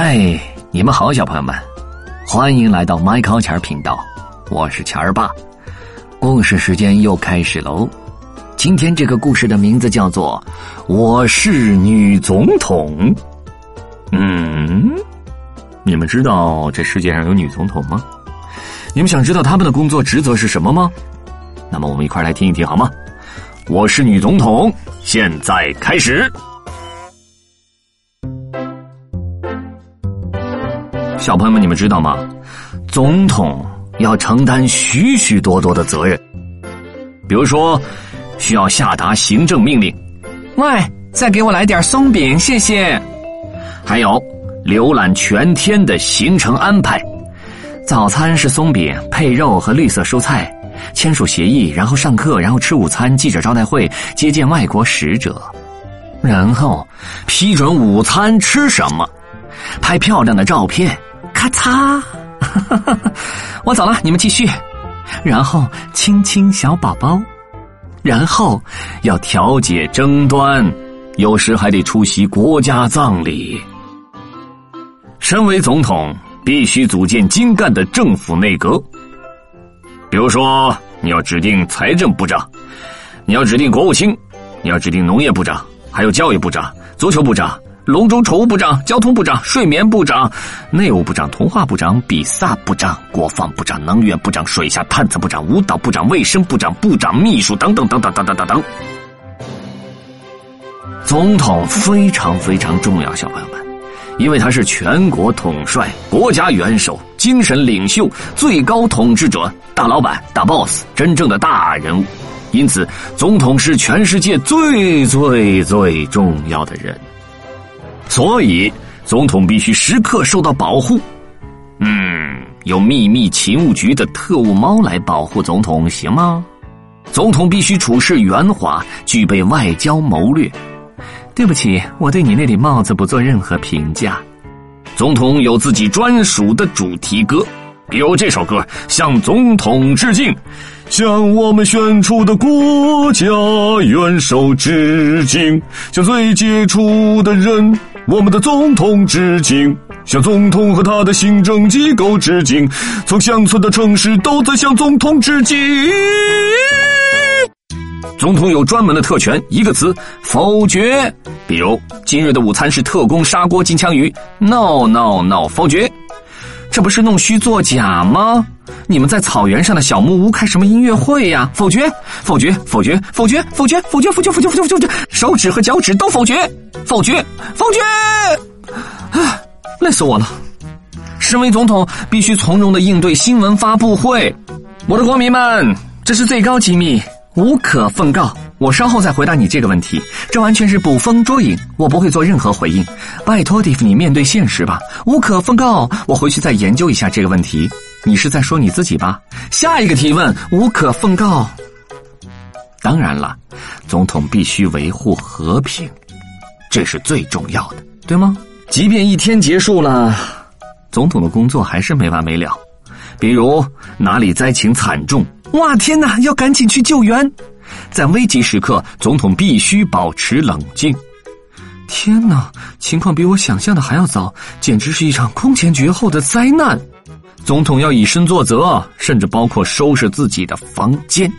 嗨，你们好，小朋友们，欢迎来到麦考钱儿频道，我是钱儿爸。故事时间又开始喽。今天这个故事的名字叫做《我是女总统》。嗯，你们知道这世界上有女总统吗？你们想知道他们的工作职责是什么吗？那么我们一块来听一听好吗？我是女总统，现在开始。小朋友们，你们知道吗？总统要承担许许多多的责任，比如说需要下达行政命令，喂，再给我来点松饼，谢谢。还有浏览全天的行程安排，早餐是松饼配肉和绿色蔬菜，签署协议，然后上课，然后吃午餐，记者招待会，接见外国使者，然后批准午餐吃什么，拍漂亮的照片。咔嚓，我走了，你们继续。然后亲亲小宝宝，然后要调解争端，有时还得出席国家葬礼。身为总统，必须组建精干的政府内阁。比如说，你要指定财政部长，你要指定国务卿，你要指定农业部长，还有教育部长、足球部长。龙中宠物部长、交通部长、睡眠部长、内务部长、童话部长、比萨部长、国防部长、能源部长、水下探测部长、舞蹈部长、卫生部长、部长秘书等等等等等等等等。总统非常非常重要，小朋友们，因为他是全国统帅、国家元首、精神领袖、最高统治者、大老板、大 boss，真正的大人物。因此，总统是全世界最最最重要的人。所以，总统必须时刻受到保护。嗯，有秘密勤务局的特务猫来保护总统，行吗？总统必须处事圆滑，具备外交谋略。对不起，我对你那顶帽子不做任何评价。总统有自己专属的主题歌，比如这首歌《向总统致敬》，向我们选出的国家元首致敬，向最杰出的人。我们的总统致敬，向总统和他的行政机构致敬，从乡村到城市都在向总统致敬。总统有专门的特权，一个词否决。比如今日的午餐是特工砂锅金枪鱼，no no no，否决。这不是弄虚作假吗？你们在草原上的小木屋开什么音乐会呀？否决，否决，否决，否决，否决，否决，否决，否决，否决，否决，手指和脚趾都否决，否决，否决。啊，累死我了！身为总统，必须从容的应对新闻发布会。我的国民们，这是最高机密，无可奉告。我稍后再回答你这个问题，这完全是捕风捉影，我不会做任何回应。拜托蒂芙尼面对现实吧，无可奉告。我回去再研究一下这个问题。你是在说你自己吧？下一个提问，无可奉告。当然了，总统必须维护和平，这是最重要的，对吗？即便一天结束了，总统的工作还是没完没了。比如哪里灾情惨重，哇天哪，要赶紧去救援。在危急时刻，总统必须保持冷静。天哪，情况比我想象的还要糟，简直是一场空前绝后的灾难。总统要以身作则，甚至包括收拾自己的房间。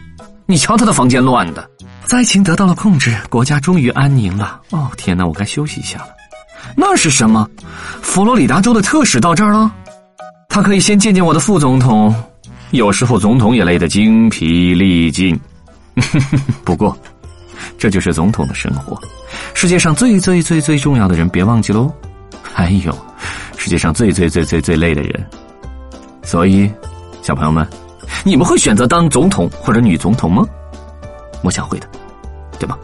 你瞧他的房间乱的。灾情得到了控制，国家终于安宁了。哦，天哪，我该休息一下了。那是什么？佛罗里达州的特使到这儿了。他可以先见见我的副总统。有时候总统也累得精疲力尽。不过，这就是总统的生活。世界上最最最最重要的人，别忘记喽。还有，世界上最最最最最累的人。所以，小朋友们，你们会选择当总统或者女总统吗？我想会的，对吧？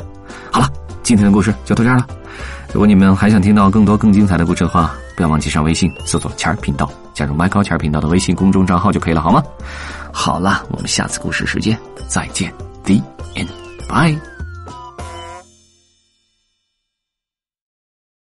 好了，今天的故事就到这儿了。如果你们还想听到更多更精彩的故事的话，不要忘记上微信搜索“钱儿频道”，加入麦高钱儿频道的微信公众账号就可以了，好吗？好了，我们下次故事时间再见 the end. Bye.